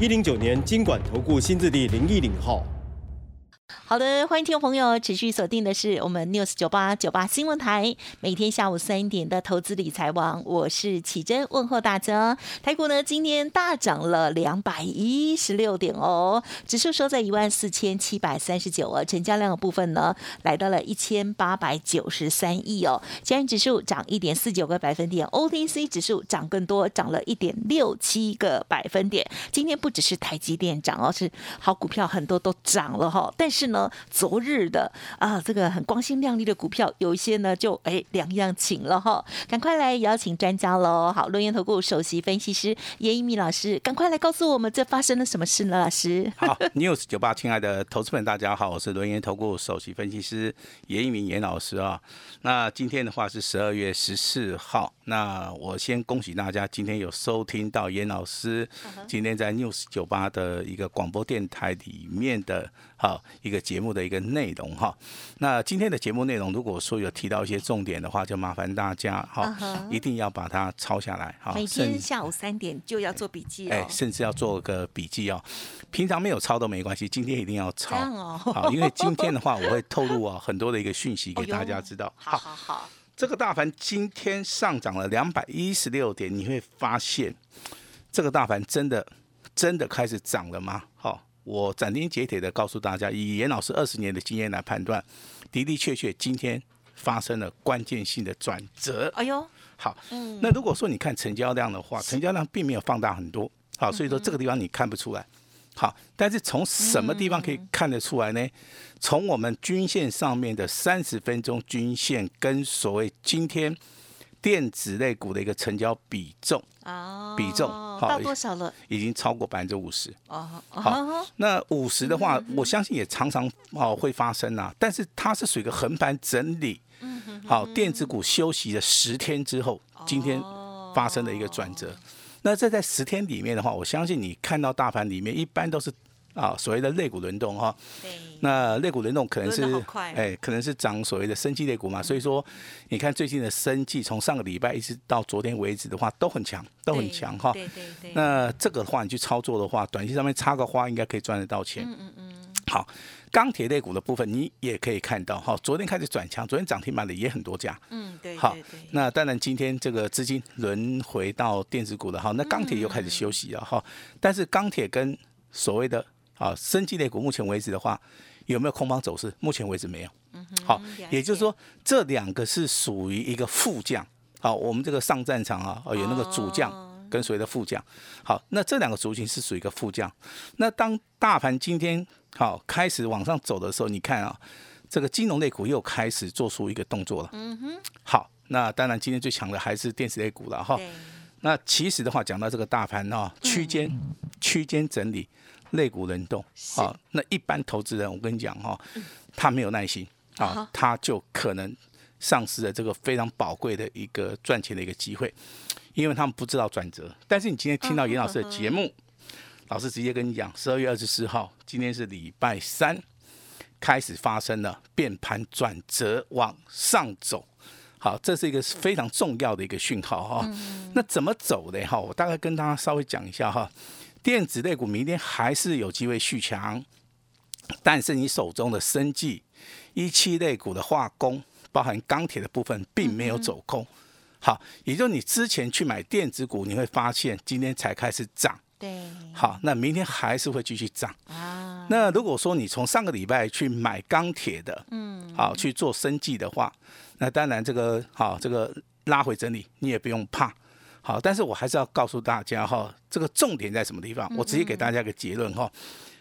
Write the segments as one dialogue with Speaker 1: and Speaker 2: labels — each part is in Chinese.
Speaker 1: 一零九年经管投顾新字第零一零号。
Speaker 2: 好的，欢迎听众朋友持续锁定的是我们 News 九八九八新闻台，每天下午三点的投资理财网，我是启珍，问候大家。台股呢今天大涨了两百一十六点哦，指数收在一万四千七百三十九哦，成交量的部分呢来到了一千八百九十三亿哦，加元指数涨一点四九个百分点，OTC 指数涨更多，涨了一点六七个百分点。今天不只是台积电涨哦，是好股票很多都涨了哈，但是呢。昨日的啊，这个很光鲜亮丽的股票，有一些呢就哎两样情了哈，赶快来邀请专家喽！好，论元投顾首席分析师严一米老师，赶快来告诉我们这发生了什么事呢？老师，
Speaker 3: 好，news 九八，亲爱的投资们，大家好，我是轮研投顾首席分析师严一鸣严老师啊。那今天的话是十二月十四号，那我先恭喜大家，今天有收听到严老师今天在 news 九八的一个广播电台里面的。好，一个节目的一个内容哈。那今天的节目内容，如果说有提到一些重点的话，就麻烦大家哈，一定要把它抄下来哈。
Speaker 2: 每天下午三点就要做笔记哦。哎，
Speaker 3: 甚至要做个笔记哦。平常没有抄都没关系，今天一定要抄
Speaker 2: 哦。
Speaker 3: 好，因为今天的话，我会透露啊很多的一个讯息给大家知道。
Speaker 2: 好好好。
Speaker 3: 这个大盘今天上涨了两百一十六点，你会发现这个大盘真的真的开始涨了吗？好。我斩钉截铁的告诉大家，以严老师二十年的经验来判断，的的确确今天发生了关键性的转折。哎呦，好，嗯，那如果说你看成交量的话，成交量并没有放大很多，好，所以说这个地方你看不出来。好，但是从什么地方可以看得出来呢？从我们均线上面的三十分钟均线跟所谓今天。电子类股的一个成交比重哦，比重
Speaker 2: 到多少了？
Speaker 3: 已经超过百分之五十哦。好，那五十的话，我相信也常常哦会发生啊。但是它是属于一个横盘整理。好，电子股休息了十天之后，今天发生了一个转折。那这在十天里面的话，我相信你看到大盘里面一般都是。啊，所谓的肋骨轮动哈，那肋骨轮动可能是哎，可能是涨所谓的生技肋骨嘛，所以说你看最近的生技，从上个礼拜一直到昨天为止的话，都很强，都很强哈。对对对。那这个的话，你去操作的话，短期上面插个花，应该可以赚得到钱。嗯嗯嗯。好，钢铁肋骨的部分，你也可以看到哈，昨天开始转强，昨天涨停板的也很多家。嗯，对。好，那当然今天这个资金轮回到电子股了哈，那钢铁又开始休息了哈，但是钢铁跟所谓的啊，生技类股目前为止的话，有没有空方走势？目前为止没有。好，也就是说这两个是属于一个副将。好，我们这个上战场啊，有那个主将跟所谓的副将。好，那这两个族群是属于一个副将。那当大盘今天好开始往上走的时候，你看啊，这个金融类股又开始做出一个动作了。嗯哼。好，那当然今天最强的还是电子类股了哈。那其实的话，讲到这个大盘啊，区间区间整理。肋骨轮动，好，那一般投资人，我跟你讲哈，他没有耐心啊，他就可能丧失了这个非常宝贵的一个赚钱的一个机会，因为他们不知道转折。但是你今天听到严老师的节目，老师直接跟你讲，十二月二十四号，今天是礼拜三，开始发生了变盘转折往上走，好，这是一个非常重要的一个讯号哈。那怎么走的哈？我大概跟大家稍微讲一下哈。电子类股明天还是有机会续强，但是你手中的生技、一期类股的化工，包含钢铁的部分，并没有走空。好，也就是你之前去买电子股，你会发现今天才开始涨。
Speaker 2: 对。
Speaker 3: 好，那明天还是会继续涨。啊。那如果说你从上个礼拜去买钢铁的，嗯，好去做生计的话，那当然这个好这个拉回整理，你也不用怕。好，但是我还是要告诉大家哈，这个重点在什么地方？我直接给大家一个结论哈，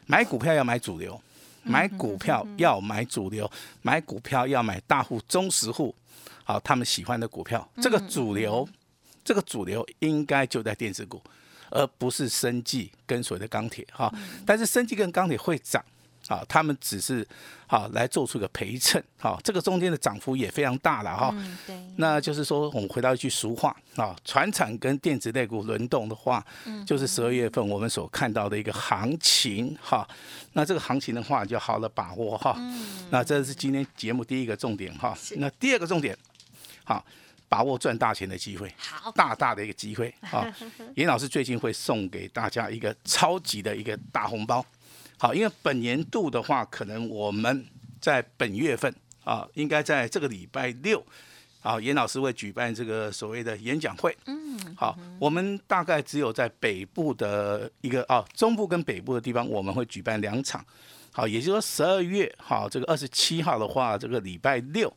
Speaker 3: 买股票要买主流，买股票要买主流，买股票要买大户、中实户，好，他们喜欢的股票。这个主流，这个主流应该就在电子股，而不是生技跟所谓的钢铁哈。但是生技跟钢铁会涨。啊，他们只是好来做出个陪衬，好，这个中间的涨幅也非常大了哈。
Speaker 2: 嗯，对。
Speaker 3: 那就是说，我们回到一句俗话啊，船产跟电子类股轮动的话，嗯，就是十二月份我们所看到的一个行情哈。那这个行情的话，就好了把握哈。嗯。那这是今天节目第一个重点哈。那第二个重点，好，把握赚大钱的机会，
Speaker 2: 好，
Speaker 3: 大大的一个机会啊。严老师最近会送给大家一个超级的一个大红包。好，因为本年度的话，可能我们在本月份啊，应该在这个礼拜六，啊，严老师会举办这个所谓的演讲会。嗯，好，我们大概只有在北部的一个啊，中部跟北部的地方，我们会举办两场。好，也就是说十二月好，这个二十七号的话，这个礼拜六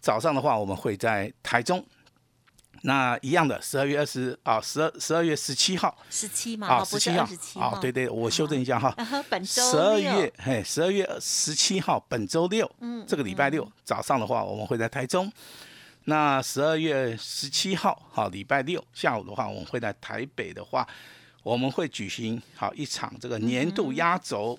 Speaker 3: 早上的话，我们会在台中。那一样的，十二月二十啊，十二十二月十七号，
Speaker 2: 十七嘛，啊，十七号，啊，
Speaker 3: 对对，我修正一下哈，
Speaker 2: 本周
Speaker 3: 十二月，嘿，十二月十七号，本周六，嗯，这个礼拜六早上的话，我们会在台中。那十二月十七号，好，礼拜六下午的话，我们会在台北的话，我们会举行好一场这个年度压轴，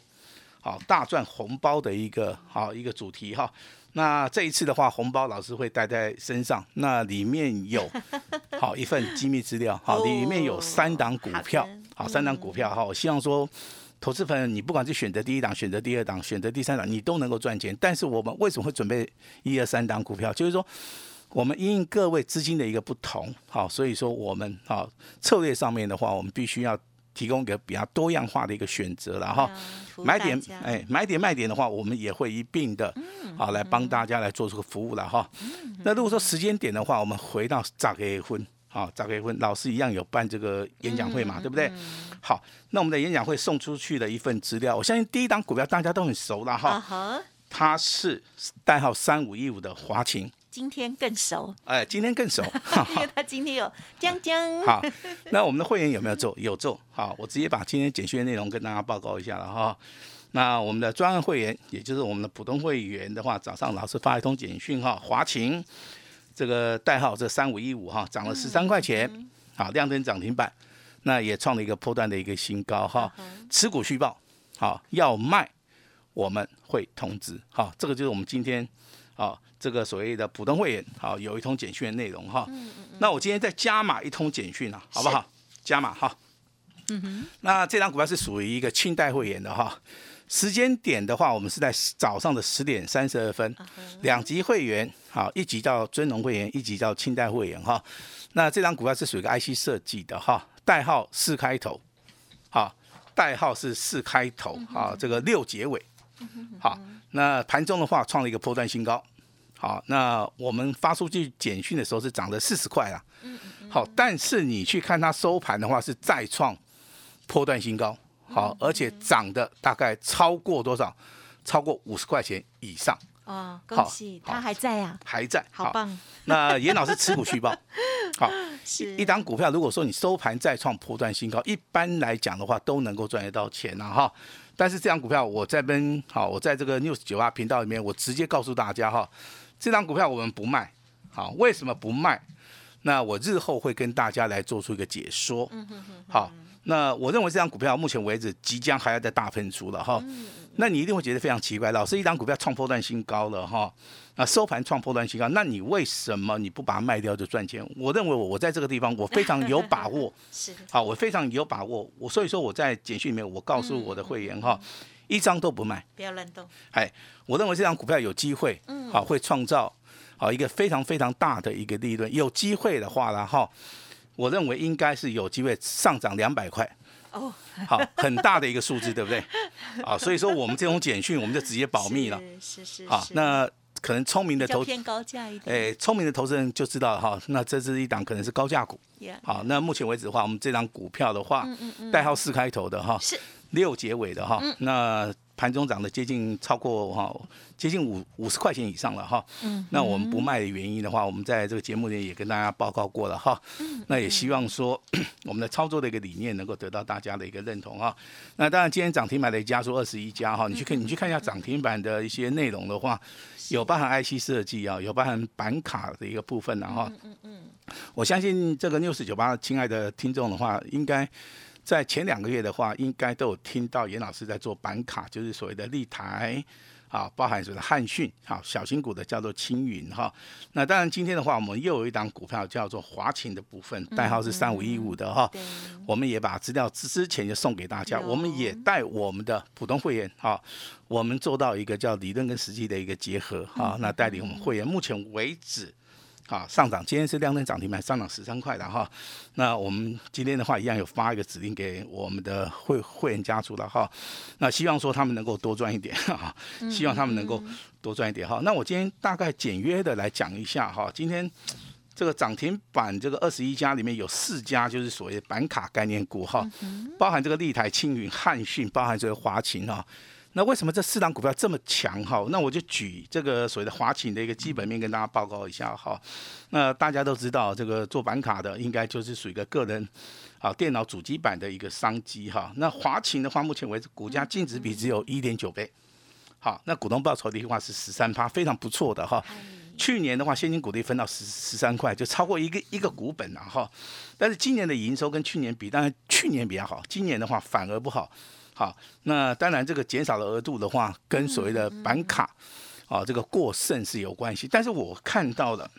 Speaker 3: 好大赚红包的一个好一个主题哈。那这一次的话，红包老师会带在身上，那里面有 好一份机密资料，好，里面有三档股票，好，三档股票，哈，我希望说，投资朋友你不管是选择第一档、选择第二档、选择第三档，你都能够赚钱。但是我们为什么会准备一二三档股票？就是说，我们因应各位资金的一个不同，好，所以说我们好策略上面的话，我们必须要。提供一个比较多样化的一个选择了哈，买点哎，买点卖点的话，我们也会一并的，好来帮大家来做这个服务了哈。那如果说时间点的话，我们回到早结婚，好早结婚，老师一样有办这个演讲会嘛，对不对？好，那我们的演讲会送出去的一份资料，我相信第一档股票大家都很熟了哈，它是代号三五一五的华勤。
Speaker 2: 今天更熟，
Speaker 3: 哎，今天更熟，
Speaker 2: 因为他今天有将将。
Speaker 3: 好，那我们的会员有没有做？有做。好，我直接把今天简讯内容跟大家报告一下了哈。那我们的专案会员，也就是我们的普通会员的话，早上老师发一通简讯哈，华勤这个代号这三五一五哈，涨了十三块钱，好，亮灯涨停板，那也创了一个破断的一个新高哈。持股续报，好，要卖我们会通知，好，这个就是我们今天。好，这个所谓的普通会员，好，有一通简讯的内容哈。嗯嗯嗯。那我今天再加码一通简讯啊，好不好？加码哈。嗯哼。那这张股票是属于一个清代会员的哈。时间点的话，我们是在早上的十点三十二分。两级会员，好，一级叫尊龙会员，一级叫清代会员哈。那这张股票是属于一个 IC 设计的哈，代号四开头，好，代号是四开头，好，这个六结尾，好。那盘中的话创了一个破断新高，好，那我们发出去简讯的时候是涨了四十块啊，好，但是你去看它收盘的话是再创破断新高，好，而且涨的大概超过多少？超过五十块钱以上。
Speaker 2: 哦，恭喜，他还在呀，
Speaker 3: 还在，
Speaker 2: 好棒。
Speaker 3: 那严老师持股续报，好，一档股票如果说你收盘再创破断新高，一般来讲的话都能够赚得到钱了哈。但是这张股票，我在跟好，我在这个 news 九八频道里面，我直接告诉大家哈，这张股票我们不卖，好，为什么不卖？那我日后会跟大家来做出一个解说。好，那我认为这张股票目前为止即将还要再大喷出了哈。那你一定会觉得非常奇怪，老师一张股票创破断新高了哈，那收盘创破断新高，那你为什么你不把它卖掉就赚钱？我认为我我在这个地方我非常有把握，
Speaker 2: 是
Speaker 3: 好，我非常有把握，我所以说我在简讯里面我告诉我的会员哈，一张都不卖，
Speaker 2: 不要乱动。
Speaker 3: 哎，我认为这张股票有机会，嗯，好，会创造好一个非常非常大的一个利润，有机会的话然后我认为应该是有机会上涨两百块。哦，好，很大的一个数字，对不对？啊，所以说我们这种简讯，我们就直接保密了。
Speaker 2: 是是。
Speaker 3: 好，那可能聪明的投
Speaker 2: 偏高价一点。
Speaker 3: 哎，聪明的投资人就知道哈，那这是一档可能是高价股。好，那目前为止的话，我们这张股票的话，代号四开头的哈，
Speaker 2: 是
Speaker 3: 六结尾的哈，那盘中涨的接近超过哈。接近五五十块钱以上了哈，嗯，那我们不卖的原因的话，我们在这个节目里也跟大家报告过了哈，嗯，那也希望说 我们的操作的一个理念能够得到大家的一个认同哈。那当然今天涨停板的家数二十一家哈，你去看你去看一下涨停板的一些内容的话，有包含 IC 设计啊，有包含板卡的一个部分然后，嗯嗯，我相信这个六四九八亲爱的听众的话，应该在前两个月的话，应该都有听到严老师在做板卡，就是所谓的立台。啊，包含所谓的汉讯，好，小型股的叫做青云哈。那当然今天的话，我们又有一档股票叫做华勤的部分，代号是三五一五的哈。我们也把资料之之前就送给大家，我们也带我们的普通会员哈，我们做到一个叫理论跟实际的一个结合哈。那带领我们会员，目前为止。好，上涨，今天是量能涨停板，上涨十三块的哈。那我们今天的话，一样有发一个指令给我们的会会员家族了哈。那希望说他们能够多赚一点哈，希望他们能够多赚一点哈。那我今天大概简约的来讲一下哈，今天这个涨停板这个二十一家里面有四家就是所谓板卡概念股哈，包含这个立台、青云、汉讯，包含这个华勤哈。那为什么这四档股票这么强哈？那我就举这个所谓的华勤的一个基本面跟大家报告一下哈。那大家都知道，这个做板卡的应该就是属于一个个人啊电脑主机板的一个商机哈。那华勤的话，目前为止股价净值比只有一点九倍，好，那股东报酬的话是十三趴，非常不错的哈。去年的话，现金股利分到十十三块，就超过一个一个股本了哈。但是今年的营收跟去年比，当然去年比较好，今年的话反而不好。好，那当然这个减少的额度的话，跟所谓的板卡，啊，这个过剩是有关系。但是我看到了，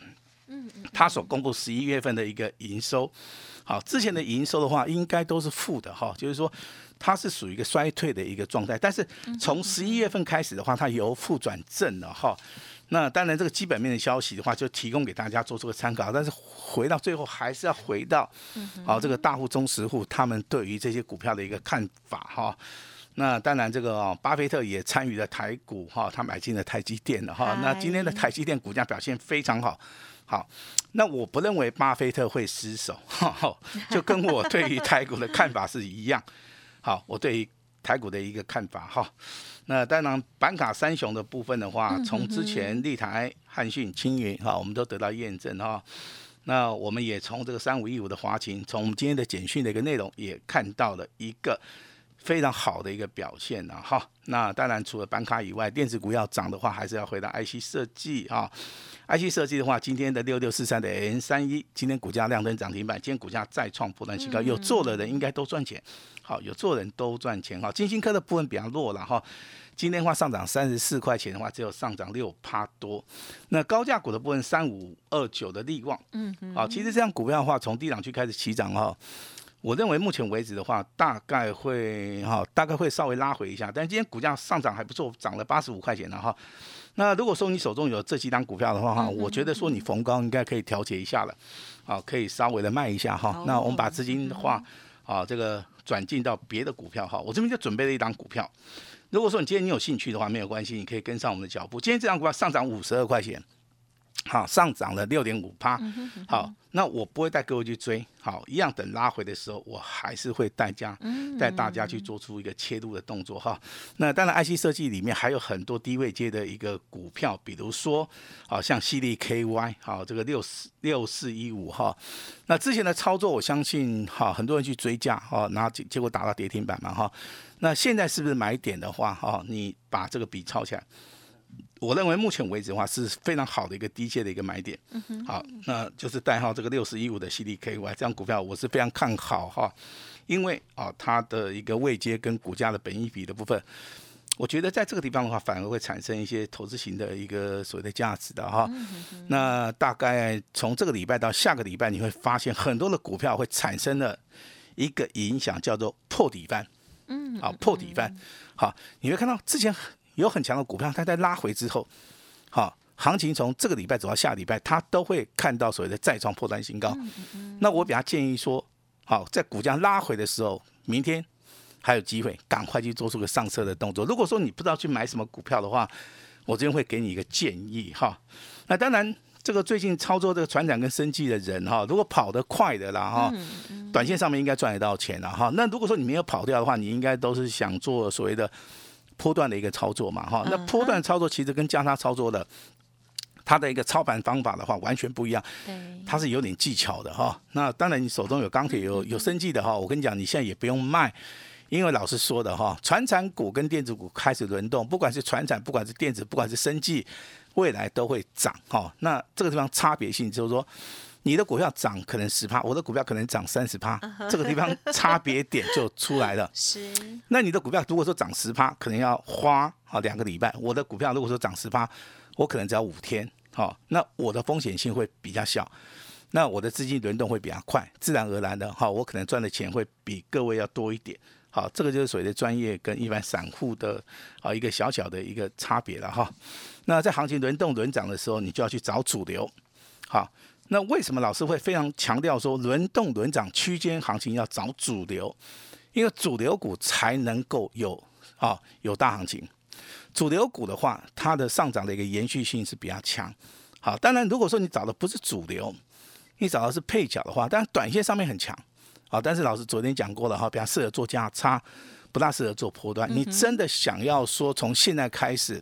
Speaker 3: 嗯，他所公布十一月份的一个营收，好，之前的营收的话，应该都是负的哈，就是说它是属于一个衰退的一个状态。但是从十一月份开始的话，它由负转正了哈。那当然，这个基本面的消息的话，就提供给大家做出个参考。但是回到最后，还是要回到，好这个大户、中实户他们对于这些股票的一个看法哈。那当然，这个巴菲特也参与了台股哈，他买进了台积电的哈。那今天的台积电股价表现非常好，好。那我不认为巴菲特会失手，就跟我对于台股的看法是一样。好，我对于台股的一个看法哈。那当然，板卡三雄的部分的话，从之前立台、汉讯、青云哈，我们都得到验证哈。那我们也从这个三五一五的华勤，从我们今天的简讯的一个内容，也看到了一个非常好的一个表现了哈。那当然，除了板卡以外，电子股要涨的话，还是要回到 IC 设计啊。IC 设计的话，今天的六六四三的 N 三一，今天股价亮灯涨停板，今天股价再创波段新高，有做的人应该都赚钱。好，有做人都赚钱哈。金星科的部分比较弱了哈。今天的话上涨三十四块钱的话，只有上涨六趴多。那高价股的部分，三五二九的利旺，嗯嗯，好，其实这样股票的话，从低档区开始起涨哈。我认为目前为止的话，大概会哈，大概会稍微拉回一下。但今天股价上涨还不错，涨了八十五块钱了哈。那如果说你手中有这几档股票的话哈，我觉得说你逢高应该可以调节一下了，啊，可以稍微的卖一下哈。那我们把资金的话，啊，这个转进到别的股票哈。我这边就准备了一档股票。如果说你今天你有兴趣的话，没有关系，你可以跟上我们的脚步。今天这张股票上涨五十二块钱。好，上涨了六点五趴。好，那我不会带各位去追。好，一样等拉回的时候，我还是会带家带大家去做出一个切入的动作哈。那当然，IC 设计里面还有很多低位接的一个股票，比如说，好像犀利 KY，好这个六四六四一五哈。那之前的操作，我相信哈，很多人去追价哈，然后结结果打到跌停板嘛哈。那现在是不是买点的话哈，你把这个笔抄起来。我认为目前为止的话是非常好的一个低阶的一个买点，好，那就是代号这个六十一五的 CDKY 这张股票我是非常看好哈，因为啊它的一个位阶跟股价的本益比的部分，我觉得在这个地方的话反而会产生一些投资型的一个所谓的价值的哈，那大概从这个礼拜到下个礼拜你会发现很多的股票会产生了一个影响叫做破底翻，嗯，好破底翻，好，你会看到之前。有很强的股票，它在拉回之后，好，行情从这个礼拜走到下礼拜，它都会看到所谓的再创破断新高。那我比较建议说，好，在股价拉回的时候，明天还有机会，赶快去做出个上车的动作。如果说你不知道去买什么股票的话，我这边会给你一个建议哈。那当然，这个最近操作这个船长跟生计的人哈，如果跑得快的啦哈，短线上面应该赚得到钱了哈。那如果说你没有跑掉的话，你应该都是想做所谓的。波段的一个操作嘛，哈，那波段操作其实跟加差操作的，它的一个操盘方法的话完全不一样，它是有点技巧的哈。那当然你手中有钢铁有有生计的哈，我跟你讲，你现在也不用卖，因为老师说的哈，船产股跟电子股开始轮动，不管是船产，不管是电子，不管是生计，未来都会涨哈。那这个地方差别性就是说，你的股票涨可能十趴，我的股票可能涨三十趴，这个地方差别点就出来了。
Speaker 2: 是。
Speaker 3: 那你的股票如果说涨十趴，可能要花啊两个礼拜；我的股票如果说涨十趴，我可能只要五天。好，那我的风险性会比较小，那我的资金轮动会比较快，自然而然的哈，我可能赚的钱会比各位要多一点。好，这个就是所谓的专业跟一般散户的啊一个小小的一个差别了哈。那在行情轮动轮涨的时候，你就要去找主流。好，那为什么老师会非常强调说轮动轮涨区间行情要找主流？因为主流股才能够有啊有大行情。主流股的话，它的上涨的一个延续性是比较强。好，当然如果说你找的不是主流，你找的是配角的话，当然短线上面很强。好，但是老师昨天讲过了哈，比较适合做价差，不大适合做波段。你真的想要说从现在开始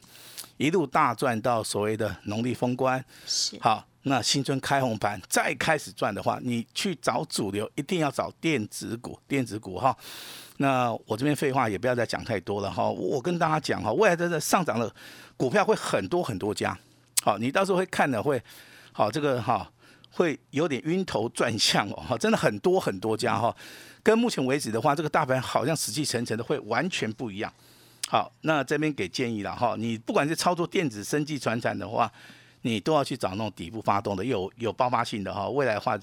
Speaker 3: 一路大赚到所谓的农历封关，
Speaker 2: 是
Speaker 3: 好，那新春开红盘再开始赚的话，你去找主流，一定要找电子股，电子股哈。那我这边废话也不要再讲太多了哈，我跟大家讲哈，未来真的上涨的股票会很多很多家，好，你到时候会看的会好这个哈。会有点晕头转向哦，真的很多很多家哈，跟目前为止的话，这个大盘好像死气沉沉的，会完全不一样。好，那这边给建议了哈，你不管是操作电子、生技、传产的话，你都要去找那种底部发动的，有有爆发性的哈，未来的话，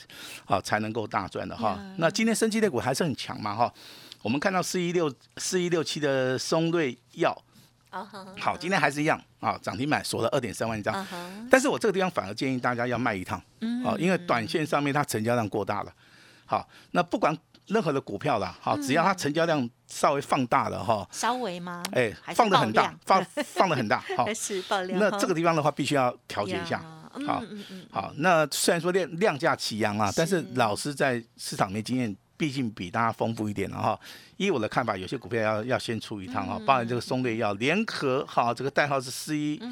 Speaker 3: 好才能够大赚的哈。那今天生技类股还是很强嘛哈，我们看到四一六四一六七的松瑞药。好，今天还是一样啊，涨停板锁了二点三万张，但是我这个地方反而建议大家要卖一趟，啊，因为短线上面它成交量过大了。好，那不管任何的股票啦，哈，只要它成交量稍微放大了哈，
Speaker 2: 稍微吗？
Speaker 3: 哎，放的很大，放放的很大，
Speaker 2: 好，是爆量。
Speaker 3: 那这个地方的话，必须要调节一下。好，好，那虽然说量量价齐扬啊，但是老师在市场面经验。毕竟比大家丰富一点了哈。依我的看法，有些股票要要先出一趟哈。包含这个松类药联合哈，这个代号是四一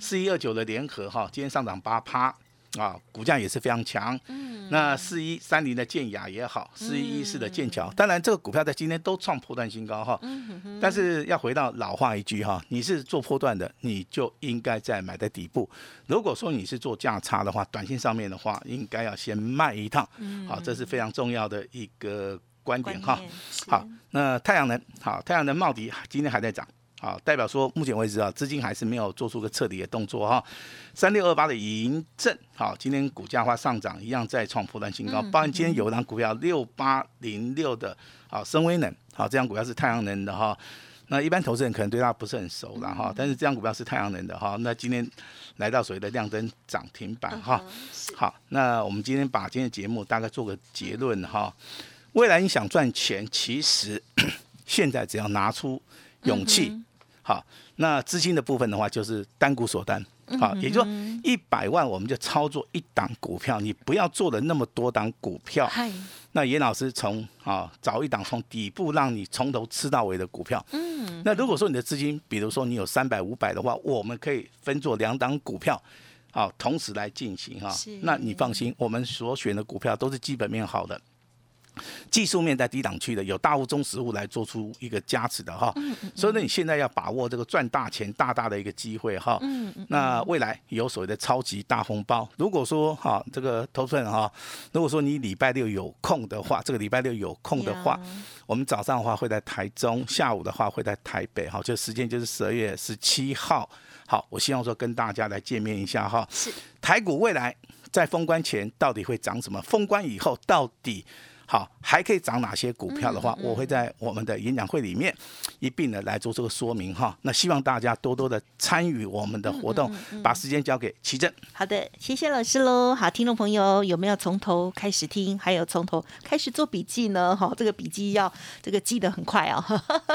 Speaker 3: 四一二九的联合哈，今天上涨八趴。啊，股价也是非常强。嗯，那四一三零的建雅也好，四一一四的剑桥，当然这个股票在今天都创破断新高哈。嗯但是要回到老话一句哈，你是做破断的，你就应该在买在底部。如果说你是做价差的话，短线上面的话，应该要先卖一趟。嗯。好，这是非常重要的一个观点哈。好，那太阳能，好，太阳能茂迪今天还在涨。好，代表说目前为止啊，资金还是没有做出个彻底的动作哈。三六二八的银证，好，今天股价话上涨，一样再创破断新高。包含今天有一张股票六八零六的，好，深威能，好，这张股票是太阳能的哈。那一般投资人可能对它不是很熟了哈，但是这张股票是太阳能的哈。那今天来到所谓的亮灯涨停板哈。好，那我们今天把今天的节目大概做个结论哈。未来你想赚钱，其实 现在只要拿出勇气。好，那资金的部分的话，就是单股锁单，好，也就是说一百万我们就操作一档股票，你不要做了那么多档股票。那严老师从啊找一档从底部让你从头吃到尾的股票。嗯。那如果说你的资金，比如说你有三百五百的话，我们可以分做两档股票，好，同时来进行哈。那你放心，我们所选的股票都是基本面好的。技术面在低档区的，有大户、中实物来做出一个加持的哈，所以呢，你现在要把握这个赚大钱、大大的一个机会哈。嗯那未来有所谓的超级大红包，如果说哈这个投资人哈，如果说你礼拜六有空的话，这个礼拜六有空的话，我们早上的话会在台中，下午的话会在台北哈，就时间就是十二月十七号。好，我希望说跟大家来见面一下哈。是台股未来在封关前到底会涨什么？封关以后到底？好，还可以涨哪些股票的话，我会在我们的演讲会里面一并的来做这个说明哈。那希望大家多多的参与我们的活动，把时间交给奇正。
Speaker 2: 好的，谢谢老师喽。好，听众朋友有没有从头开始听，还有从头开始做笔记呢？哈，这个笔记要这个记得很快哦。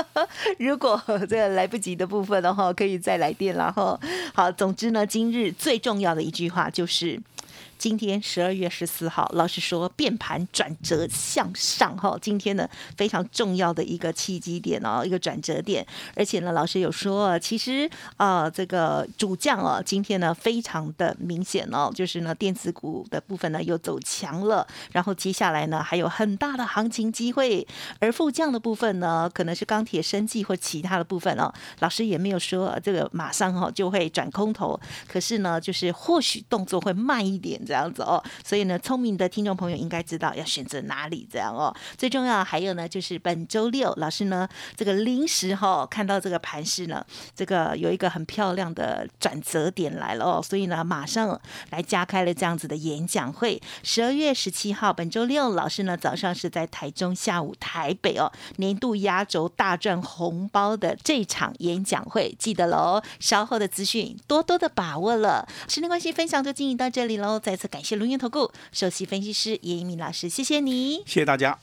Speaker 2: 如果这个来不及的部分的话，可以再来电了哈。好，总之呢，今日最重要的一句话就是。今天十二月十四号，老师说变盘转折向上哈，今天呢非常重要的一个契机点哦，一个转折点，而且呢老师有说，其实啊这个主将哦，今天呢非常的明显哦，就是呢电子股的部分呢又走强了，然后接下来呢还有很大的行情机会，而副将的部分呢可能是钢铁、生计或其他的部分哦，老师也没有说这个马上哈就会转空头，可是呢就是或许动作会慢一点。这样子哦。所以呢，聪明的听众朋友应该知道要选择哪里这样哦。最重要还有呢，就是本周六老师呢这个临时哈看到这个盘势呢，这个有一个很漂亮的转折点来了哦，所以呢马上来加开了这样子的演讲会。十二月十七号，本周六老师呢早上是在台中，下午台北哦，年度压轴大赚红包的这场演讲会，记得喽。稍后的资讯多多的把握了。时间关系，分享就进行到这里喽。再感谢龙岩投顾首席分析师叶一鸣老师，谢谢你，
Speaker 3: 谢谢大家。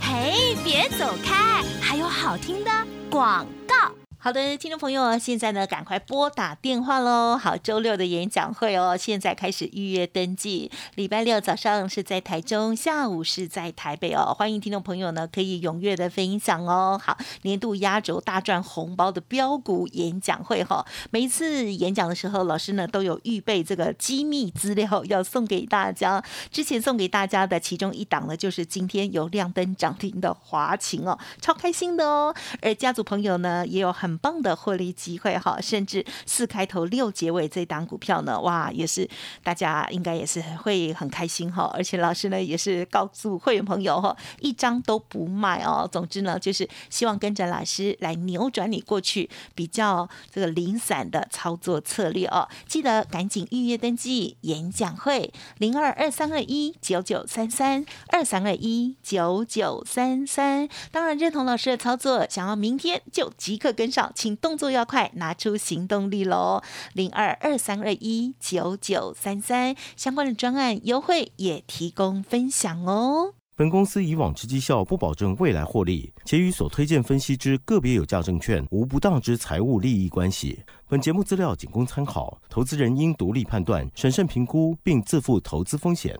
Speaker 4: 嘿，别走开，还有好听的广告。
Speaker 2: 好的，听众朋友，现在呢，赶快拨打电话喽！好，周六的演讲会哦，现在开始预约登记。礼拜六早上是在台中，下午是在台北哦。欢迎听众朋友呢，可以踊跃的分享哦。好，年度压轴大赚红包的标股演讲会哈，每一次演讲的时候，老师呢都有预备这个机密资料要送给大家。之前送给大家的其中一档呢，就是今天有亮灯涨停的华勤哦，超开心的哦。而家族朋友呢，也有很很棒的获利机会哈，甚至四开头六结尾这档股票呢，哇，也是大家应该也是会很开心哈。而且老师呢也是告诉会员朋友哈，一张都不卖哦。总之呢，就是希望跟着老师来扭转你过去比较这个零散的操作策略哦。记得赶紧预约登记演讲会零二二三二一九九三三二三二一九九三三。当然认同老师的操作，想要明天就即刻跟上。请动作要快，拿出行动力喽！零二二三二一九九三三，相关的专案优惠也提供分享哦。
Speaker 1: 本公司以往之绩效不保证未来获利，且与所推荐分析之个别有价证券无不当之财务利益关系。本节目资料仅供参考，投资人应独立判断、审慎评估，并自负投资风险。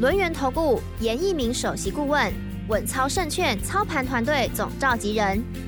Speaker 4: 轮源投顾严一鸣首席顾问，稳操胜券操盘团队总召集人。